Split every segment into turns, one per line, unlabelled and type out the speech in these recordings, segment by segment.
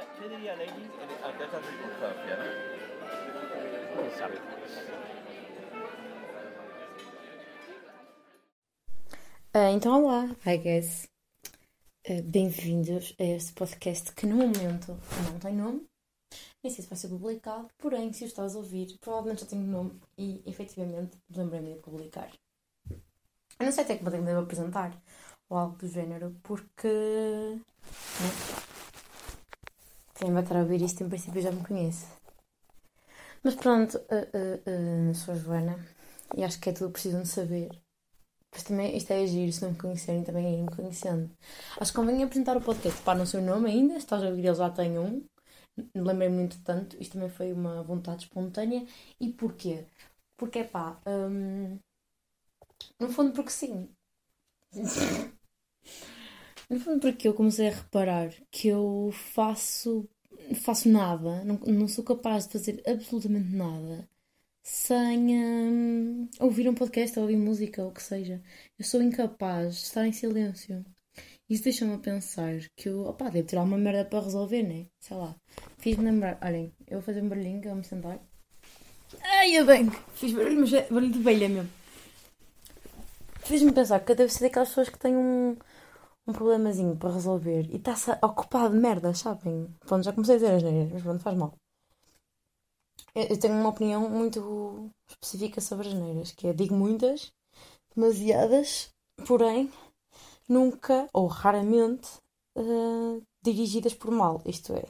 diría, ¿qué diría Lenin en- ante esta circunstancia? ¿no?
Não sabe.
Ah, então, olá, hi guys. Ah, Bem-vindos a este podcast que no momento não tem nome. Nem sei se vai ser publicado, porém, se o estás a ouvir, provavelmente já tem nome e efetivamente lembrei-me de publicar. Eu não sei até que vou ter que me apresentar ou algo do género, porque. Né? Quem vai estar a ouvir isto, em princípio, já me conhece. Mas pronto, ah, ah, ah, sou a Joana e acho que é tudo o que precisam de saber. Pois também isto é giro, se não me conhecerem, também irem me conhecendo. Acho que convém apresentar o podcast. Pá, não sei o nome ainda, se estás a ouvir, ele já tem um. Lembrei-me muito tanto, isto também foi uma vontade espontânea. E porquê? Porque, pá, hum, no fundo porque sim. No fundo porque eu comecei a reparar que eu faço, faço nada, não, não sou capaz de fazer absolutamente nada sem hum, ouvir um podcast ou ouvir música ou o que seja. Eu sou incapaz de estar em silêncio. Isso deixa-me a pensar que eu, opá, devo ter alguma merda para resolver, né? Sei lá. Fiz-me lembrar, olhem, eu vou fazer um barulhinho que eu vou me sentar. Ai, eu bem, fiz barulho, mas é barulho de velha mesmo. Fez-me pensar que eu devo ser daquelas pessoas que têm um, um problemazinho para resolver e está-se ocupado de merda, sabem? Pronto, já comecei a dizer as neiras, mas pronto, faz mal. Eu tenho uma opinião muito específica sobre as neiras, que é digo muitas, demasiadas, porém nunca ou raramente eh, dirigidas por mal. Isto é,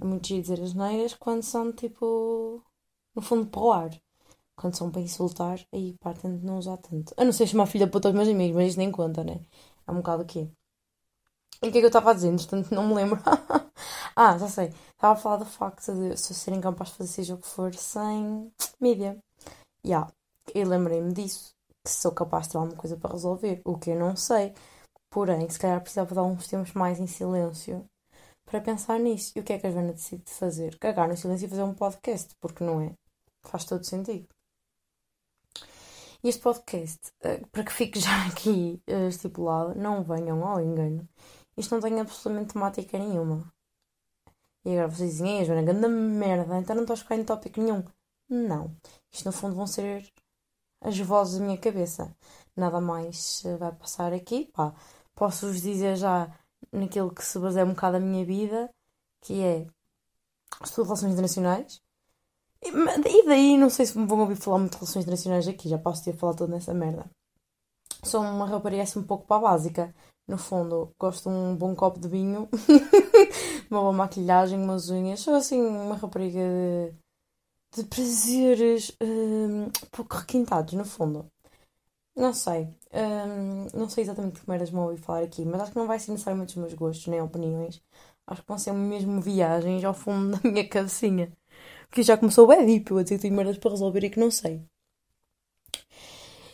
é muito giro dizer as neiras quando são tipo no fundo para o ar. Quando são para insultar, aí pá, tento não usar tanto. Eu não sei chamar filha para todos os meus amigos, mas isto nem conta, né? É um bocado o quê? E o que é que eu estava a dizer? Entretanto, não me lembro. ah, já sei. Estava a falar do facto de eu ser incapaz de fazer seja o que for sem mídia. Já. Yeah. E lembrei-me disso. Que sou capaz de ter alguma coisa para resolver. O que eu não sei. Porém, se calhar precisava dar uns tempos mais em silêncio para pensar nisso. E o que é que a Joana decide fazer? Cagar no silêncio e fazer um podcast. Porque não é? Faz todo sentido. E este podcast, eh, para que fique já aqui eh, estipulado, não venham ao engano. Isto não tem absolutamente temática nenhuma. E agora vocês dizem, ei, Joana, grande merda, então não estou a ficar em tópico nenhum. Não. Isto no fundo vão ser as vozes da minha cabeça. Nada mais eh, vai passar aqui. Pá, posso-vos dizer já naquilo que se baseia um bocado a minha vida, que é estudo relações internacionais. E daí não sei se me vão ouvir falar muito de relações internacionais aqui, já posso ter falado toda nessa merda. Sou uma rapariga assim um pouco para a básica. No fundo, gosto de um bom copo de vinho, uma boa maquilhagem, umas unhas. Sou assim uma rapariga de, de prazeres hum, pouco requintados, no fundo. Não sei. hum, não sei exatamente que merdas me ouvi falar aqui, mas acho que não vai ser necessariamente os meus gostos nem opiniões. Acho que vão ser mesmo viagens ao fundo da minha cabecinha. Porque já começou deep, eu a dizer que tenho merdas para resolver e que não sei.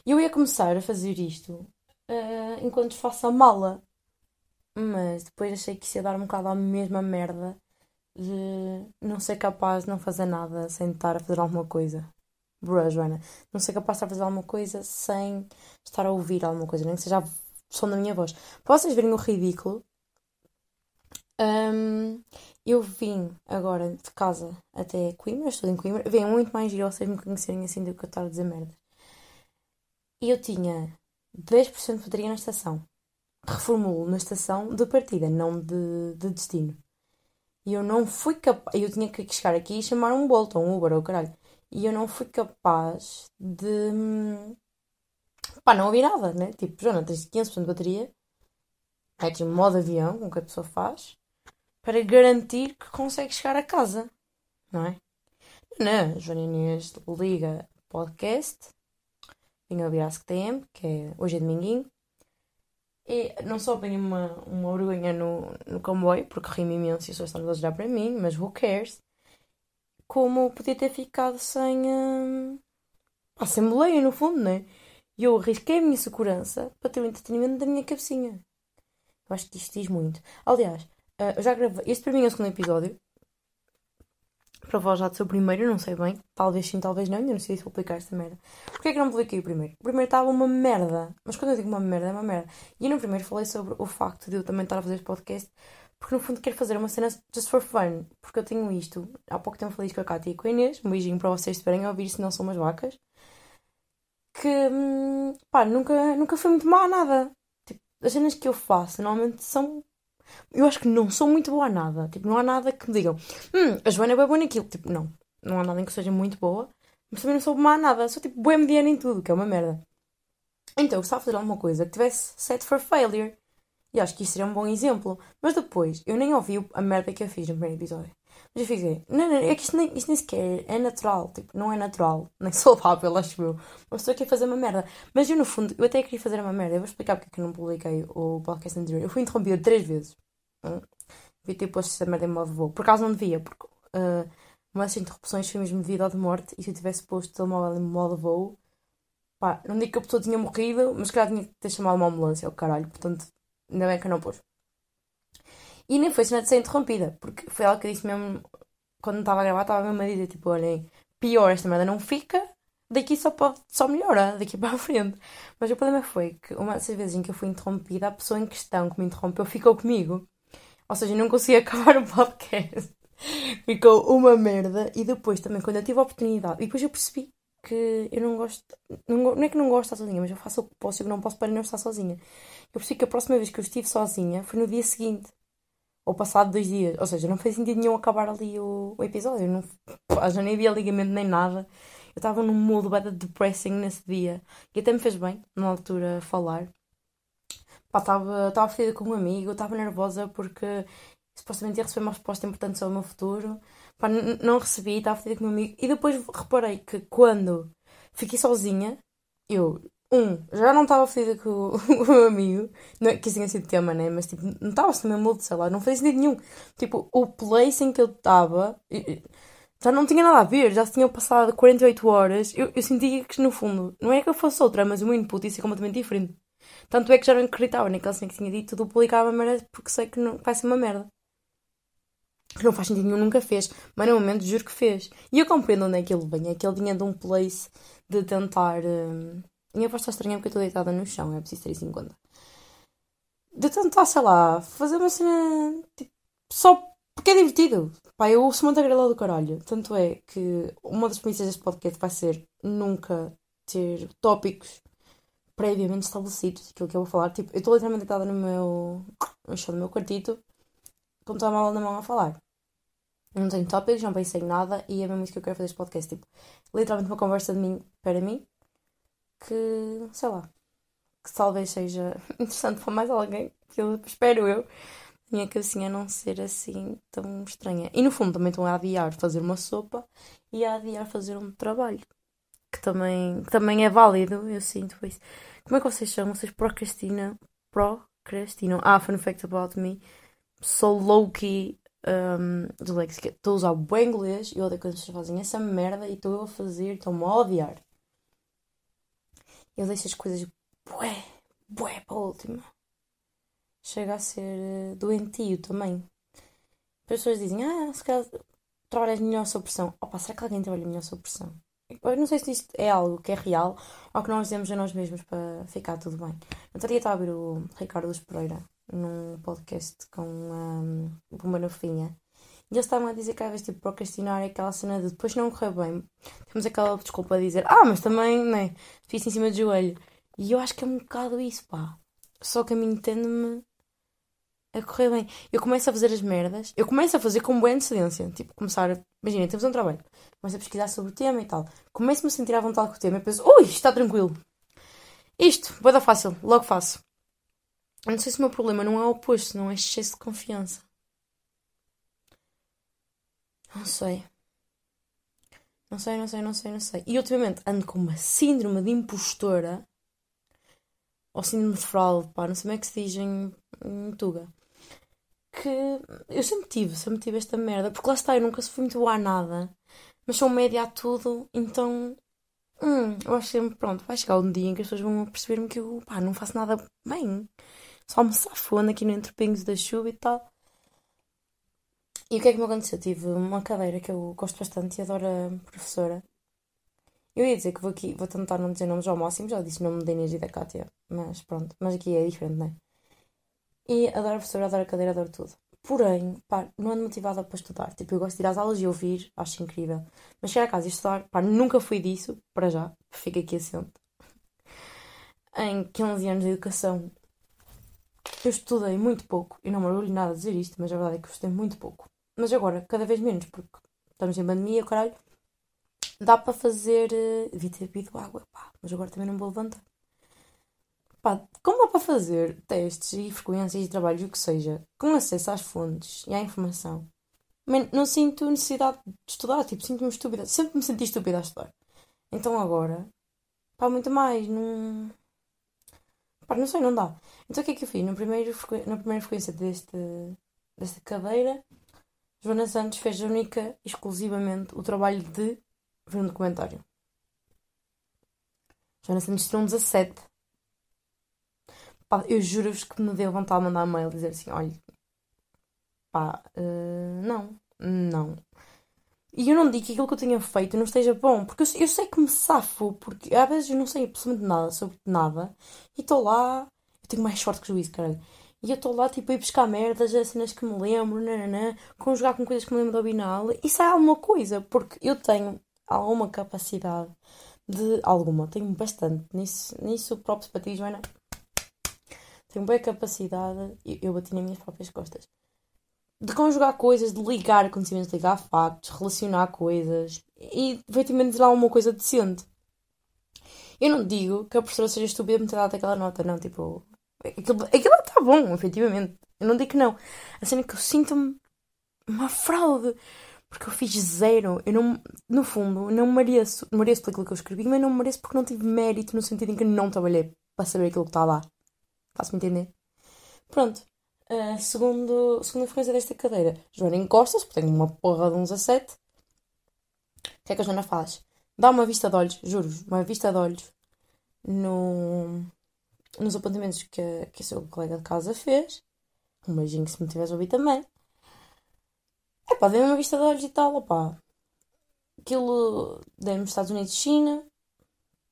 Eu ia começar a fazer isto ah, enquanto faço a mala. Mas depois achei que ia dar um bocado à mesma merda de não ser capaz de não fazer nada sem estar a fazer alguma coisa. Bruh, Joana. Não ser capaz de estar a fazer alguma coisa sem estar a ouvir alguma coisa, nem que seja o som da minha voz. Para vocês verem o ridículo, hum, eu vim agora de casa até Coimbra, estou em Coimbra. Vem muito mais giro vocês me conhecerem assim do que eu estar a dizer merda. E eu tinha 10% de bateria na estação. Reformulo na estação de partida, não de, de destino. E eu não fui capaz. Eu tinha que chegar aqui e chamar um Bolt ou um Uber ou caralho. E eu não fui capaz de. hum, Pá, não ouvi nada, né? Tipo, Joana, tens 15% de bateria. É tipo modo avião, o que a pessoa faz. Para garantir que consegue chegar a casa. Não é? Não, Joana Inês liga podcast. Vim ouvir a SCTM, que é hoje é dominguinho. E não só apanhei uma, uma vergonha no, no comboio, porque ri-me imenso e as pessoas estão a para mim, mas who cares? Como podia ter ficado sem. hum, pá, sem boleia, no fundo, né? E eu arrisquei a minha segurança para ter o entretenimento da minha cabecinha. Eu acho que isto diz muito. Aliás, ah, eu já gravei. Este para mim é o segundo episódio. Para vós já de ser o primeiro, não sei bem. Talvez sim, talvez não. Eu não sei se vou publicar esta merda. Porquê é que não publiquei o primeiro? O primeiro estava uma merda. Mas quando eu digo uma merda, é uma merda. E no primeiro falei sobre o facto de eu também estar a fazer este podcast porque no fundo quero fazer uma cena just for fun, porque eu tenho isto. Há pouco tempo falei isto com a Cátia e com a Inês, um beijinho para vocês estiverem a ouvir se não são umas vacas. Que, hum, pá, nunca, nunca foi muito má nada. Tipo, as cenas que eu faço normalmente são. Eu acho que não sou muito boa a nada. Tipo, não há nada que me digam, hum, a Joana é boa naquilo. Tipo, não. Não há nada em que seja muito boa, mas também não sou má a nada. Sou tipo boa mediana em tudo, que é uma merda. Então, eu gostava de fazer alguma coisa que tivesse set for failure. E acho que isso seria um bom exemplo. Mas depois, eu nem ouvi a merda que eu fiz no primeiro episódio. Mas eu fiquei, não, não, é que isto nem, isto nem sequer é natural. Tipo, não é natural, nem saudável, acho eu. Uma pessoa quer fazer uma merda. Mas eu, no fundo, eu até queria fazer uma merda. Eu vou explicar porque é que eu não publiquei o podcast anterior. Eu fui interrompida três vezes. Hum? Devia ter posto essa merda em modo voo. Por acaso não devia, porque uh, uma das interrupções foi mesmo devido ao de morte. E se eu tivesse posto o telemóvel em modo voo, pá, não digo que a pessoa tinha morrido, mas que calhar tinha que ter chamado uma ambulância, o caralho. Portanto, ainda bem que eu não pus. E nem foi cena de ser interrompida, porque foi ela que disse mesmo, quando estava a gravar, estava mesmo a dizer, tipo, olhem, pior, esta merda não fica, daqui só pode, só melhora, daqui para a frente. Mas o problema foi que uma dessas vezes em que eu fui interrompida, a pessoa em questão que me interrompeu ficou comigo. Ou seja, eu não conseguia acabar o podcast. ficou uma merda. E depois também, quando eu tive a oportunidade, e depois eu percebi que eu não gosto, não, não é que não gosto de estar sozinha, mas eu faço o que posso e o que não posso para não estar sozinha. Eu percebi que a próxima vez que eu estive sozinha foi no dia seguinte ou passado dois dias. Ou seja, não fez sentido nenhum acabar ali o, o episódio. Não, pá, já nem havia ligamento nem nada. Eu estava num mood bem depressing nesse dia. E até me fez bem, na altura, falar. Estava fedida com um amigo, estava nervosa porque supostamente ia receber uma resposta importante sobre o meu futuro. Pá, não recebi, estava fedida com um amigo. E depois reparei que quando fiquei sozinha, eu um, já não estava fedida com o, meu amigo, não, é que isso tinha sido tema, né? Mas tipo, não estava assim mesmo mood, sei lá, não fazia sentido nenhum. Tipo, o place em que eu estava já não tinha nada a ver, já se tinham passado 48 horas. Eu, eu sentia que no fundo, não é que eu fosse outra, mas o meu input ia ser completamente diferente. Tanto é que já não acreditava naquela cena que tinha dito, duplicava a merda porque sei que não, vai ser uma merda. Não faz sentido nenhum, nunca fez. Mas no momento juro que fez. E eu compreendo onde é que ele vem. É que ele vinha de um place de tentar. Hum, minha voz está estranha porque eu estou deitada no chão, é preciso ter isso em conta. De tentar, sei lá, fazer uma cena tipo, só porque é divertido. Pá, eu ouço uma tagarela do caralho. Tanto é que uma das premissas deste podcast vai ser nunca ter tópicos previamente estabelecidos. Aquilo que eu vou falar. Tipo, eu estou literalmente deitada no meu. no chão do meu quartito, com o telemóvel na mão a falar. não tenho tópicos, não pensei em nada e é mesmo isso que eu quero fazer este podcast. Tipo, literalmente uma conversa de mim para mim que, sei lá, que talvez seja interessante para mais alguém, que eu espero eu, minha cabecinha não ser assim tão estranha. E no fundo também estão a adiar fazer uma sopa e a adiar fazer um trabalho, que também, que também é válido, eu sinto isso. Como é que vocês chamam? Vocês procrastinam? Procrastinam? Ah, fun fact about me. Sou low-key um. Estou a usar o bom inglês e odeio quando vocês fazem essa merda e estou eu a fazer, estou-me a odiar. Eu deixo as coisas bué, bué para a última. Chega a ser eh, doentio também. As pessoas dizem, ah, se calhar trabalhas melhor sob pressão. Opa, será que alguém trabalha melhor sob pressão? Eu não sei se isto é algo que é real ou que nós dizemos a nós mesmos para ficar tudo bem. Dia estava a ver o Ricardo Luz Pereira num podcast com um, uma novinha e eles estavam a dizer que às vezes tipo, procrastinar é aquela cena de depois não correr bem. Temos aquela desculpa a dizer, ah, mas também, né, fiz em cima do joelho. E eu acho que é um bocado isso, pá. Só que a mim entende-me a correr bem. Eu começo a fazer as merdas, eu começo a fazer com boa antecedência. Tipo, começar, a... imagina, temos um trabalho, começo a pesquisar sobre o tema e tal. Começo-me a sentir à vontade com o tema e penso, ui, está tranquilo. Isto, vai dar fácil, logo faço. Não sei se o meu problema não é o oposto, não é excesso de confiança. Não sei. Não sei, não sei, não sei, não sei. E ultimamente ando com uma síndrome de impostora. Ou síndrome de fraude, pá, não sei como é que se diz em, em Tuga. Que eu sempre tive, sempre tive esta merda. Porque lá está, eu nunca fui muito boa a nada. Mas sou média a tudo, então. Hum, eu acho sempre, pronto, vai chegar um dia em que as pessoas vão perceber-me que eu, pá, não faço nada bem. Só me safo, ando aqui no entre pingos da chuva e tal. E o que é que me aconteceu? Tive uma cadeira que eu gosto bastante e adoro a professora. Eu ia dizer que vou aqui, vou tentar não dizer nomes ao máximo, já disse o nome da Inês e da Kátia, mas pronto, mas aqui é diferente, não é? E adoro a professora, adoro a cadeira, adoro tudo. Porém, pá, não ando motivada para estudar. Tipo, eu gosto de ir às aulas e ouvir, acho incrível. Mas chegar a casa e estudar, pá, nunca fui disso, para já, fica aqui assente. Em 15 anos de educação, eu estudei muito pouco, e não me orgulho nada de dizer isto, mas a verdade é que eu estudei muito pouco. Mas agora, cada vez menos, porque estamos em pandemia, caralho, dá para fazer. Uh, devia ter bebido água, pá, mas agora também não vou levantar. Pá, como dá para fazer testes e frequências de trabalhos, o que seja, com acesso às fontes e à informação? Man, não sinto necessidade de estudar, tipo, sinto-me estúpida. Sempre me senti estúpida a estudar. Então agora, pá, muito mais, não. Pá, não sei, não dá. Então o que é que eu fiz? No primeiro, na primeira frequência deste, desta cadeira, Joana Santos fez única, exclusivamente, o trabalho de ver um documentário. Joana Santos tirou um 17. Pá, eu juro-vos que me deu vontade de mandar um mail dizer assim: olha, pá, uh, não, não. E eu não digo que aquilo que eu tenha feito não esteja bom, porque eu, eu sei que me safo, porque às vezes eu não sei absolutamente nada sobre nada e estou lá, eu tenho mais sorte que juízo, caralho. E eu estou lá, tipo, a ir buscar merdas, as cenas que me lembro, nananã, conjugar com coisas que me lembro do Binal, e sai alguma coisa, porque eu tenho alguma capacidade de. Alguma, tenho bastante. Nisso, nisso próprio para ti, Joana, tenho boa capacidade, eu, eu bati nas minhas próprias costas, de conjugar coisas, de ligar acontecimentos, de ligar factos, relacionar coisas e efetivamente dizer alguma coisa decente. Eu não digo que a professora seja estúpida por me ter dado aquela nota, não, tipo. Aquilo, está bom, efetivamente. Eu não digo que não. A cena é que eu sinto-me uma fraude. Porque eu fiz zero. Eu não, no fundo, não mereço. Mereço pelo que eu escrevi, mas não mereço porque não tive mérito no sentido em que não trabalhei para saber aquilo que está lá. Faço-me entender? Pronto. Uh, segundo, segunda frequência desta cadeira. Joana encosta-se, porque tenho uma porra de um 17. O que é que a Joana faz? Dá uma vista de olhos, juro uma vista de olhos no, nos apontamentos que, que o seu colega de casa fez. Um beijinho se me tivesse ouvido também. É pá, dei uma vista de olhos e tal, opá. Aquilo dei-me Estados Unidos e China.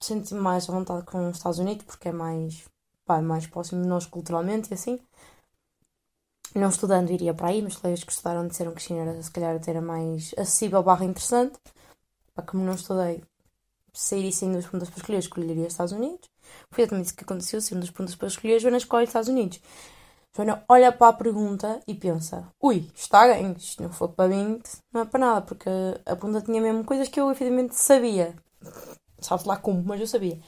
Senti-me mais à vontade com os Estados Unidos porque é mais pá, mais próximo de nós culturalmente e assim. Não estudando iria para aí, mas colegas que estudaram disseram que China era, se calhar era mais acessível barra interessante. Pá, como não estudei, sairia sim dos pontos para escolher, escolheria Estados Unidos. Foi exatamente isso que aconteceu, sendo dos pontos para escolher, Joana escolhe Estados Unidos. Joana olha para a pergunta e pensa: ui, está bem, isto não for para mim, não é para nada, porque a pergunta tinha mesmo coisas que eu efetivamente sabia. Sabe lá como, mas eu sabia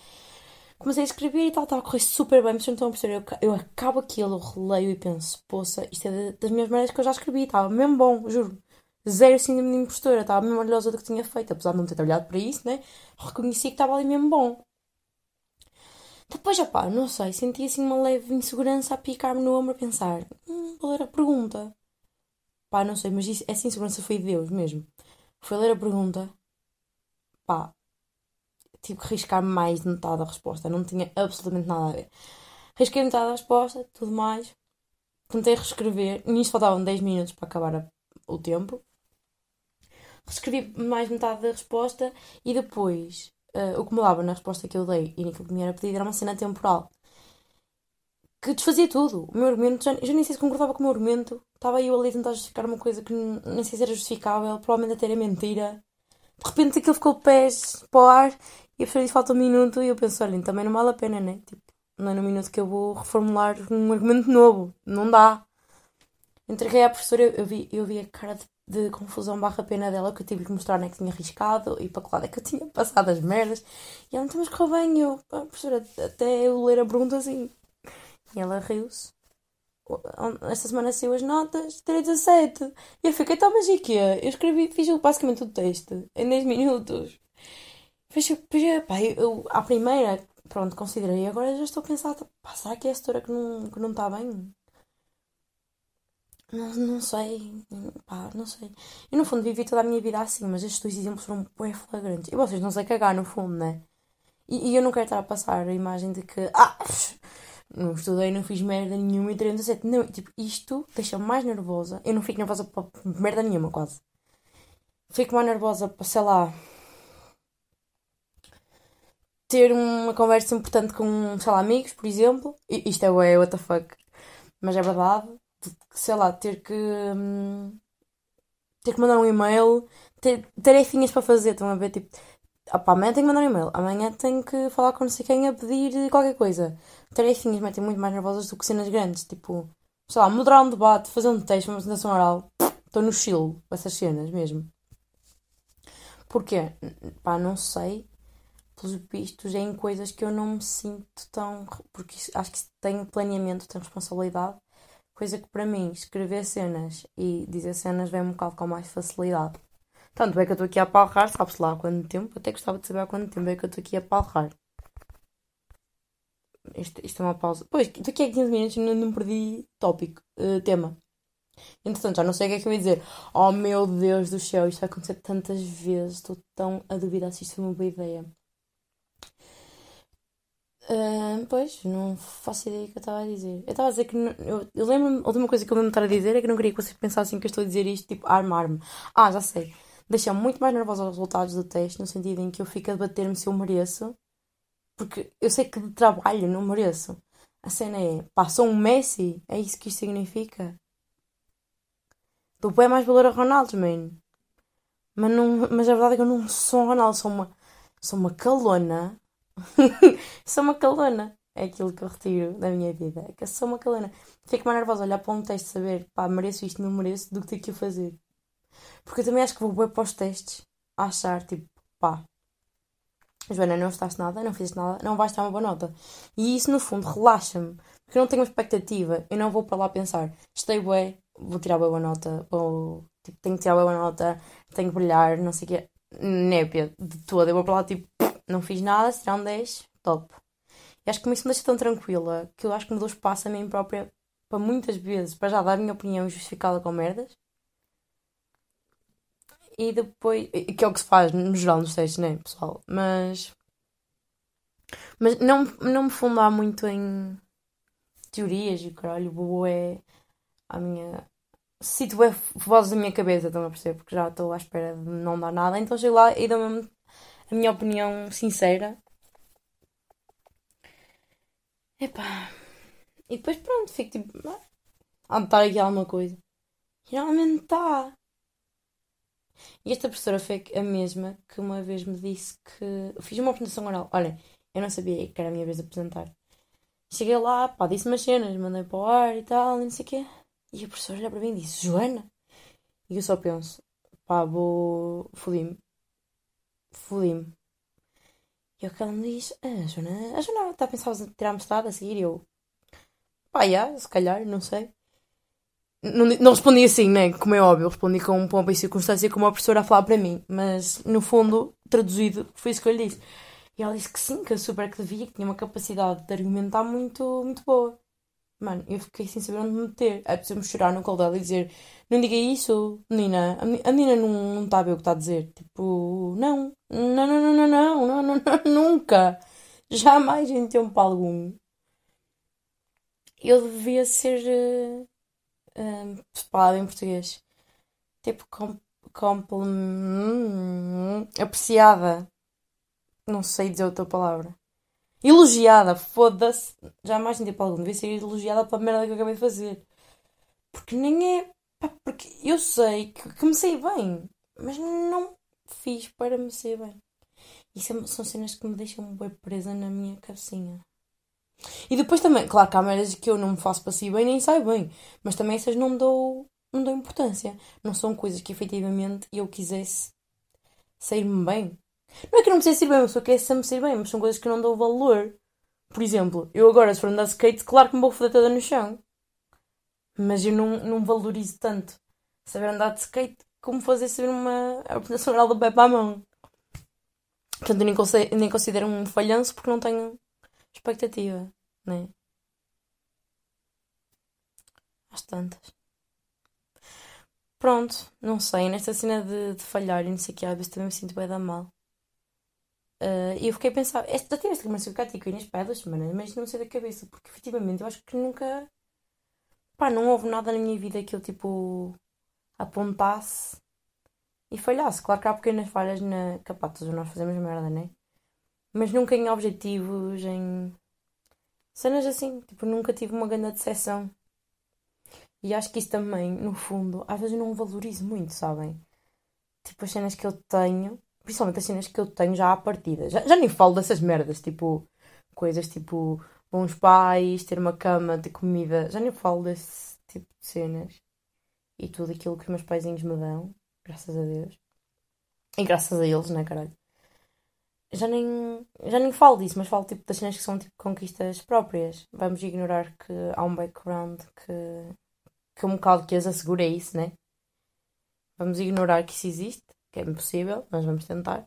comecei a escrever e tal, estava a correr super bem, mas não estão a perceber. Eu, eu acabo aquilo, releio e penso, poça, isto é das minhas maneiras que eu já escrevi, estava mesmo bom, juro. Zero síndrome de impostora, estava mesmo orgulhosa do que tinha feito, apesar de não ter trabalhado para isso, né? Reconheci que estava ali mesmo bom. Depois, pá, não sei, senti assim uma leve insegurança a picar-me no ombro a pensar, hum, vou ler a pergunta. Pá, não sei, mas isso, essa insegurança foi de Deus mesmo. Foi ler a pergunta, pá, tive que riscar mais de metade da resposta. Não tinha absolutamente nada a ver. Risquei metade da resposta, tudo mais. Tentei reescrever. Nisto faltavam 10 minutos para acabar a, o tempo. Reescrevi mais metade da resposta e depois uh, o que mudava na resposta que eu dei e naquilo que me era pedido era uma cena temporal que desfazia tudo. O meu argumento, já, já nem sei se concordava com o meu argumento. Estava eu ali a tentar justificar uma coisa que nem sei se era justificável, provavelmente até era mentira. De repente aquilo ficou pés para o ar e a professora disse falta um minuto e eu penso, olha, também não vale a pena, né? Tipo, não é no minuto que eu vou reformular um argumento novo. Não dá. Entreguei à professora, eu vi, eu vi a cara de, de confusão barra pena dela que eu tive que mostrar né, que tinha arriscado e para que lado é que eu tinha passado as merdas. E ela, então, mas correu bem. Eu, a professora, até eu ler a pergunta assim. E ela riu-se. Esta semana saiu as notas, 3 a E eu fiquei, então, mas? Eu escrevi, fiz basicamente o texto em 10 minutos. Pois, pois, pá, eu, eu, à primeira, pronto, considerei. Agora já estou a pensar, pá, será que é a setora que não, que não está bem? Não, não sei, pá, não sei. Eu no fundo vivi toda a minha vida assim, mas estes dois exemplos foram bem flagrantes. E vocês não sei cagar no fundo, né? E, e eu não quero estar a passar a imagem de que, ah, não estudei, não fiz merda nenhuma e 37. Não, tipo, isto deixa-me mais nervosa. Eu não fico nervosa para merda nenhuma, quase. Fico mais nervosa para, sei lá, ter uma conversa importante com, sei lá, amigos, por exemplo. Isto é what the fuck. Mas é verdade. Sei lá, ter que. hum, ter que mandar um e-mail, ter tarefinhas para fazer, estão a ver? Tipo, opá, amanhã tenho que mandar um e-mail, amanhã tenho que falar com não sei quem a pedir qualquer coisa. Tarefinhas metem muito mais nervosas do que cenas grandes, tipo, sei lá, moderar um debate, fazer um texto, uma apresentação oral. Estou no chill com essas cenas mesmo. Porquê? Pá, não sei. Pelos vistos, é em coisas que eu não me sinto tão. Porque acho que tenho planeamento, tenho responsabilidade. Coisa que para mim, escrever cenas e dizer cenas vem um bocado com mais facilidade. Tanto é que eu estou aqui a palrar, sabe-se lá há quanto tempo? Até gostava de saber há quanto tempo é que eu estou aqui a palrar. Isto, isto é uma pausa. Pois, estou aqui há 15 minutos não, não perdi tópico, eh, tema. Entretanto, já não sei o que é que eu ia dizer. Oh meu Deus do céu, isto vai acontecer tantas vezes. Estou tão a duvidar se isto foi uma boa ideia. Pois, não faço ideia do que eu estava a dizer. Eu estava a dizer que. não- eu, eu lembro-me. A última coisa que eu lembro de estar a dizer é que não queria que vocês pensassem que eu estou a dizer isto, tipo, armar-me. Ah, já sei. Deixa-me muito mais nervosa os resultados do teste, no sentido em que eu fico a debater-me se eu mereço. Porque eu sei que de trabalho não mereço. A cena é, pá, sou um Messi? É isso que isto significa? Dou bem mais valor a Ronaldo, man. Mas, não, mas a verdade é que eu não sou um Ronaldo, sou uma, sou uma calona. sou uma calona. É aquilo que eu retiro da minha vida. É que sou uma calona. Fico mais nervosa olhar para um teste e saber, pá, mereço isto, não mereço, do que ter que o fazer. Porque eu também acho que vou bem para os testes a achar, tipo, pá, Joana, não estudaste nada, não fizeste nada, não vais ter uma boa nota. E isso, no fundo, relaxa-me. Porque eu não tenho uma expectativa. Eu não vou para lá pensar, estei bué, vou tirar uma boa nota, ou tipo, tenho que tirar uma boa nota, tenho que brilhar, não sei o quê. Népia de toda. Eu vou para lá, tipo, não fiz nada, se tirar um 10, top. E acho que isso me deixa tão tranquila que eu acho que me dou espaço a mim própria para muitas vezes, para já dar a minha opinião justificada com merdas. E depois, que é o que se faz no geral nos testes, né, pessoal? Mas, mas não, não me fundar muito em teorias e caralho, vou é a minha. Cito é vozes da minha cabeça, estão a perceber? Porque já estou à espera de não dar nada, então chego lá e dou a minha opinião sincera. Epá. E depois pronto, fico tipo. "Ah, Há de estar aqui alguma coisa. Realmente está. E esta professora foi a mesma que uma vez me disse que. eu Fiz uma apresentação oral. Olha, eu não sabia que era a minha vez de apresentar. Cheguei lá, pá, disse umas cenas, mandei para o ar e tal, e não sei o quê. E a professora olha para mim e disse: Joana. E eu só penso: pá, vou. Fodi-me. Fodi-me. E o que ela me diz: a Joana, a Joana está a pensar em tirar mestrado a seguir? E eu: pá, já, se calhar, não sei. Não, não respondi assim, né? Como é óbvio, respondi com pompa e circunstância como a professora a falar para mim. Mas, no fundo, traduzido, foi isso que eu lhe disse. E ela disse que sim, que eu super que devia, que tinha uma capacidade de argumentar muito, muito boa. Mano, eu fiquei sem saber onde me meter. é preciso me chorar no colo dela e dizer: Não diga isso, menina. A Nina não, não está a ver o que está a dizer. Tipo, não. Não, não, não, não, não, não, não, nunca. Jamais em tempo algum. Eu devia ser. Uh, uh, em português. Tipo, com, apreciada. Não sei dizer outra palavra. Elogiada, foda-se. Jamais em tempo algum. Devia ser elogiada pela merda que eu acabei de fazer. Porque nem é. Porque eu sei que, que me sei bem. Mas não fiz para me sair bem. É- são cenas que me deixam bem presa na minha cabecinha. E depois também, claro que há merdas que eu não me faço para si bem nem saio bem. Mas também essas não me dou, não dou importância. Não são coisas que efetivamente eu quisesse sair-me bem. Não é que eu não me sei sair bem, eu só quero sempre sair bem, mas são coisas que eu não dou valor. Por exemplo, eu agora, se for andar skate, claro que me vou foder toda no chão. Mas eu não, não valorizo tanto saber andar de skate como fazer saber uma apresentação oral do para a mão. Portanto, eu nem, conse- nem considero um falhanço porque não tenho expectativa, né? Às tantas. Pronto, não sei, nesta cena de, de falhar e não sei o que, às vezes também me sinto bem da mal. Ah, E eu fiquei a pensar, já tive esta conversa com a Cátia Inês há duas semanas, mas não sei da cabeça, porque efetivamente eu acho que nunca, pá, não houve nada na minha vida que eu tipo apontasse e falhasse. Claro que há pequenas falhas na. Pá, todos nós fazemos merda, né? Mas nunca em objetivos, em cenas assim, tipo, nunca tive uma grande decepção. E acho que isso também, no fundo, às vezes não valorizo muito, sabem? Tipo, as cenas que eu tenho, principalmente as cenas que eu tenho já à partida. Já, já nem falo dessas merdas, tipo, coisas tipo bons pais, ter uma cama, ter comida. Já nem falo desse tipo de cenas. E tudo aquilo que os meus paizinhos me dão, graças a Deus. E graças a eles, né, caralho? Já nem, já nem falo disso, mas falo tipo das cenas que são tipo conquistas próprias. Vamos ignorar que há um background que, que um bocado que as assegura isso, né? Vamos ignorar que isso existe, é impossível, mas vamos tentar.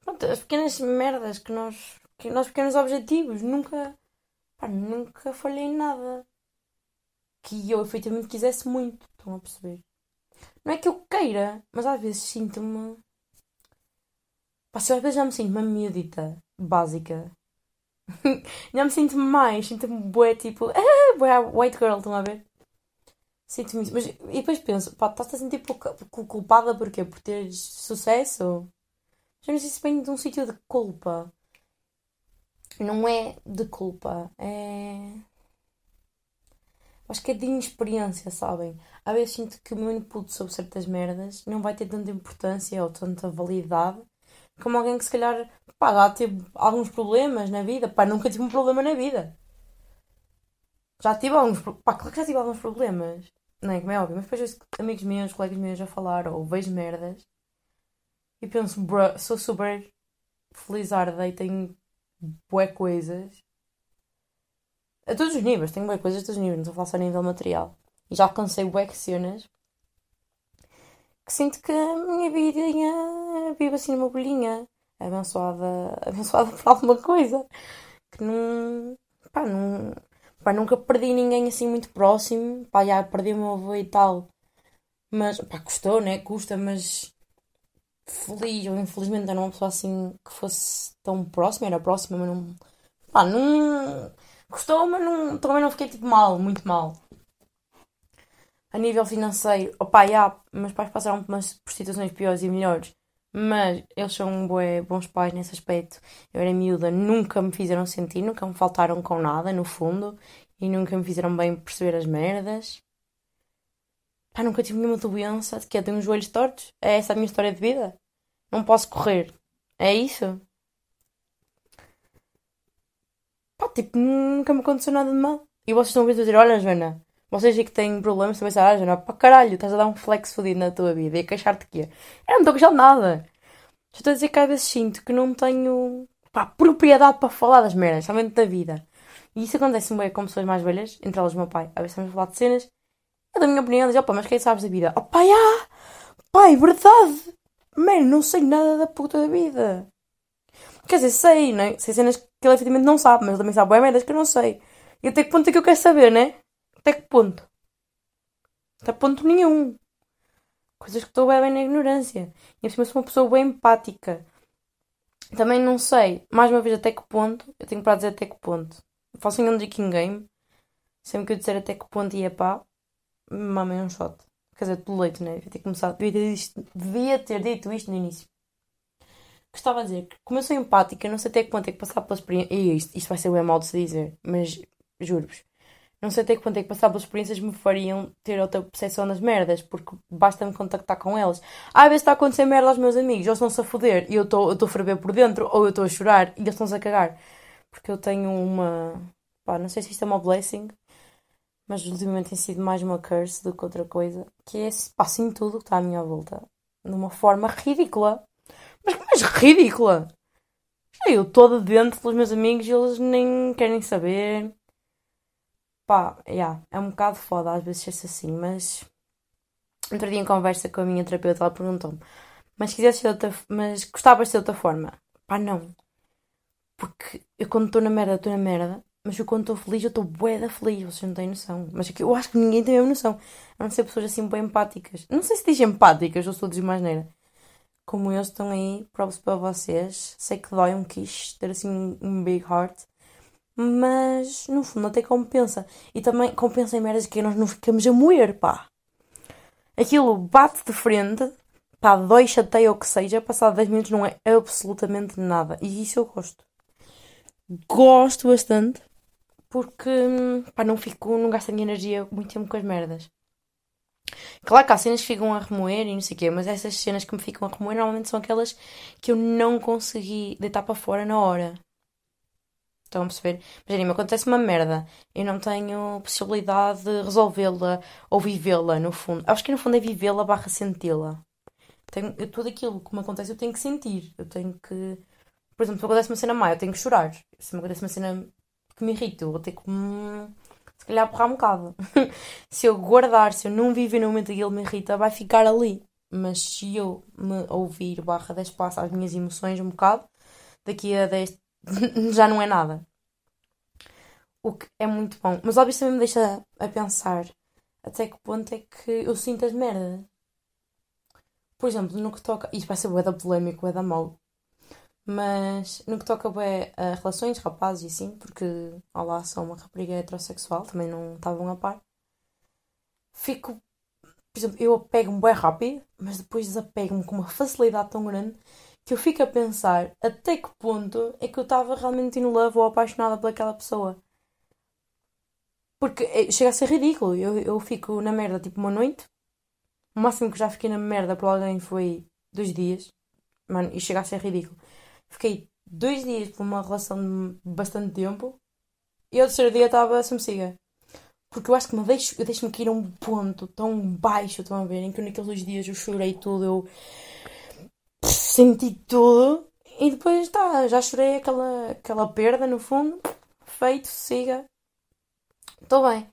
Pronto, as pequenas merdas que nós. Que nós pequenos objetivos, nunca. Pá, nunca falhei em nada. Que eu efetivamente quisesse muito, estão a perceber? Não é que eu queira, mas às vezes sinto-me. Pá, se eu às vezes já me sinto uma miudita básica. já me sinto mais, sinto-me bué tipo. Bué white girl, estão a ver? Sinto-me isso. Mas, e depois penso, pá, estás a sentir pouco culpada porquê? Por teres sucesso? Já não sei se vem de um sítio de culpa. Não é de culpa, é. Acho que é de inexperiência, sabem? Às vezes sinto que o meu input sobre certas merdas não vai ter tanta importância ou tanta validade como alguém que se calhar, pá, já teve alguns problemas na vida. Pá, nunca tive um problema na vida. Já tive alguns, pá, claro que já tive alguns problemas. Não é como é óbvio, mas depois vejo amigos meus, colegas meus a falar ou vejo merdas e penso, bro, sou super felizarda e tenho bué coisas. A todos os níveis, tenho bué coisas a todos os níveis, não estou a falar só a nível material. E já alcancei bué cenas que sinto que a minha vidinha vive assim numa bolinha, abençoada, abençoada por alguma coisa. Que não. pá, não. Pá, nunca perdi ninguém assim muito próximo. Pá, já perdi o meu avô e tal. Mas, pá, custou, né? Custa, mas. Feliz ou infelizmente era uma pessoa assim que fosse tão próxima, era próxima, mas não. pá, não. custou, mas não, também não fiquei tipo mal, muito mal a nível financeiro, opá, já, meus pais passaram por, umas, por situações piores e melhores, mas eles são bué, bons pais nesse aspecto. Eu era miúda, nunca me fizeram sentir, nunca me faltaram com nada, no fundo, e nunca me fizeram bem perceber as merdas. Pá, nunca tive nenhuma doença, de que eu tenho os joelhos tortos. É essa a minha história de vida. Não posso correr. É isso? Pá, tipo, nunca me aconteceu nada de mal. E vocês estão a dizer, olha, Joana, vocês que têm problemas também sabem, ah, Joana, para caralho, estás a dar um flex fodido na tua vida e a queixar-te que é. Eu não estou a queixar de nada. Estou a dizer que às vezes sinto que não tenho pá, propriedade para falar das merdas, somente da vida. E isso acontece bem com pessoas mais velhas, entre elas o meu pai. Às vezes estamos a falar de cenas, eu da minha opinião, diz, opa, mas quem sabes da vida? Oh pai, ah! Pai, verdade! Mano, não sei nada da puta da vida. Quer dizer, sei, não é? Sei cenas que ele efetivamente não sabe, mas ele também sabe bem merdas que eu não sei. E até que ponto é que eu quero saber, né? Até que ponto? Até ponto nenhum. Coisas que estou bem, na ignorância. E assim, sou uma pessoa bem empática. Também não sei, mais uma vez, até que ponto. Eu tenho para dizer até que ponto. Faço um drinking game. Sempre que eu disser até que ponto ia pá, mamem um shot. Quer dizer, tudo leite, né? Devia ter começado. Devia ter, isto, devia ter dito isto no início. Gostava de dizer que, como eu sou empática, não sei até que ponto é que passar pela experiência. E isto, isto vai ser bem mal de se dizer, mas juro-vos não sei até que ponto é que passar pelas experiências me fariam ter outra percepção das merdas, porque basta-me contactar com eles. Às vezes está a acontecer merda aos meus amigos, eles estão-se a foder e eu estou a ferver por dentro, ou eu estou a chorar e eles estão-se a cagar. Porque eu tenho uma. pá, não sei se isto é uma blessing, mas ultimamente tem sido mais uma curse do que outra coisa, que é pá, assim tudo que está à minha volta, de uma forma ridícula. Mas, mas ridícula! Eu toda dentro dos meus amigos e eles nem querem saber pá, yeah, é um bocado foda às vezes ser assim, mas outro dia em conversa com a minha terapeuta, ela perguntou-me, mas quisesse ser outra, mas gostavas de ser de outra forma? Pá, não. Porque eu quando estou na merda, estou na merda, mas eu quando estou feliz, eu estou bué da feliz, vocês não têm noção. Mas eu acho que ninguém tem a noção. A não ser pessoas assim bem empáticas. Não sei se diz empáticas ou sou de mais neira. Como eu estão aí, props para vocês. Sei que dói um quiche ter assim um big heart mas no fundo até compensa. E também compensa em merdas que nós não ficamos a moer, pá. Aquilo bate de frente, pá, dói, chateia ou que seja, passado 10 minutos não é absolutamente nada. E isso eu gosto. Gosto bastante, porque pá, não fico, não gasto a minha energia muito tempo com as merdas. Claro que há cenas que ficam a remoer e não sei o quê, mas essas cenas que me ficam a remoer normalmente são aquelas que eu não consegui deitar para fora na hora. Estão a perceber? Imaginem, acontece uma merda. Eu não tenho possibilidade de resolvê-la ou vivê-la, no fundo. Acho que no fundo é vivê-la barra senti-la. Eu, tudo aquilo que me acontece eu tenho que sentir. Eu tenho que. Por exemplo, se me acontece uma cena má, eu tenho que chorar. Se me acontece uma cena que me irrita, eu vou ter que. Se calhar borrar um bocado. se eu guardar, se eu não viver no momento que ele me irrita, vai ficar ali. Mas se eu me ouvir barra 10 espaço às minhas emoções um bocado, daqui a 10 já não é nada. O que é muito bom. Mas óbvio também me deixa a pensar até que ponto é que eu sinto as merdas. Por exemplo, no que toca. Isto vai ser bué da polémico, bué da mau. Mas no que toca bué a relações, rapazes e assim, porque, olá, sou uma rapariga heterossexual, também não estavam a par. Fico. Por exemplo, eu apego-me bué rápido, mas depois desapego-me com uma facilidade tão grande que eu fico a pensar até que ponto é que eu estava realmente in love ou apaixonada pelaquela pessoa. Porque eh, chega a ser ridículo. Eu, eu fico na merda tipo uma noite. O máximo que já fiquei na merda por alguém foi dois dias. Mano, e chega a ser ridículo. Fiquei dois dias por uma relação de bastante tempo. E ao terceiro dia estava siga. Porque eu acho que me deixo, eu deixo-me cair a um ponto tão baixo, estão a ver, em que naqueles dois dias eu chorei tudo, eu senti tudo e depois tá, já chorei aquela, aquela perda no fundo. Feito, siga. Estou bem.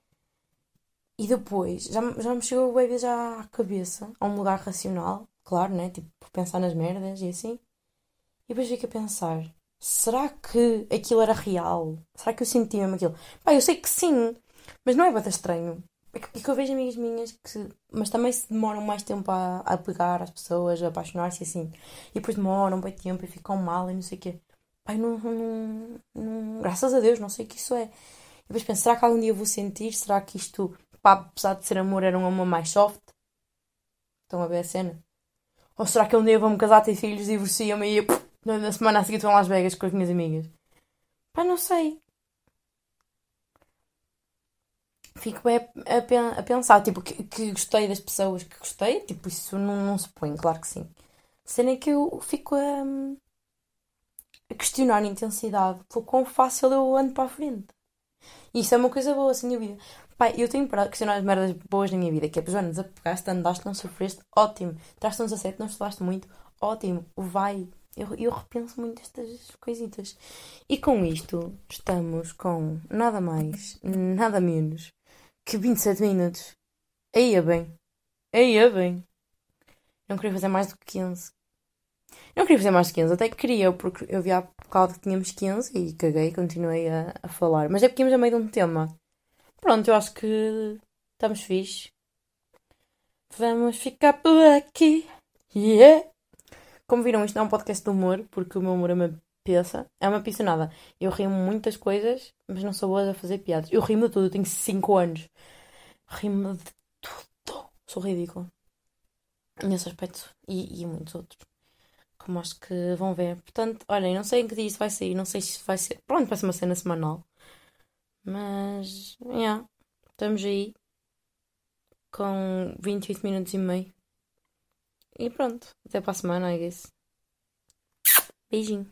E depois, já, já me chegou o baby já à cabeça, a um lugar racional, claro, né? Tipo, pensar nas merdas e assim. E depois fico a pensar: será que aquilo era real? Será que eu senti mesmo aquilo? Pá, eu sei que sim, mas não é bastante estranho. É que, é eu vejo amigas minhas que. Mas também se demoram mais tempo a, a pegar as pessoas, a apaixonar-se assim. E depois demoram bem tempo e ficam mal e não sei o quê. Pai, não, não, não, Graças a Deus, não sei o que isso é. E depois penso, será que algum dia vou sentir? Será que isto, pá, apesar de ser amor, era um amor mais soft? Estão a ver a cena? Ou será que um dia vou-me casar, ter filhos, divorcio-me e na semana a seguir estou em Las Vegas com as minhas amigas? Pá, não sei. Fico bem a, a, pensar, tipo, que, que, gostei das pessoas que gostei, tipo, isso não, não se põe, claro que sim. Sendo que eu fico a, a questionar a intensidade pelo quão fácil eu ando para a frente. E isso é uma coisa boa, sem dúvida. Pai, eu tenho para questionar as merdas boas na minha vida, que é, Joana, desapegaste, andaste, não sofreste, ótimo. Traste uns a sete, não estudaste muito, ótimo. Vai. Eu, eu repenso muito estas coisitas. E com isto, estamos com nada mais, nada menos que 27 minutos. Aí é bem. Aí é bem. Não queria fazer mais do que 15. Não queria fazer mais de 15, até que queria, porque eu vi há bocado que tínhamos 15 e caguei, continuei a, a falar. Mas é porque íamos a meio de um tema. Pronto, eu acho que estamos fixe. Vamos ficar por aqui. Yeah! Como viram, isto é um podcast de humor, porque o meu humor é uma peça. É uma nada. Eu rimo muitas coisas, mas não sou boa a fazer piadas. Eu rimo de tudo, eu tenho 5 anos. Rimo de tudo. Sou ridículo. Nesse aspecto. E, e muitos outros. Como acho que vão ver. Portanto, olhem, não sei em que dia isso vai sair. Não sei se vai ser. Pronto, vai ser uma cena semanal. Mas. Yeah, estamos aí. Com 28 minutos e meio. E pronto. Até para a semana, I guess. Beijinho.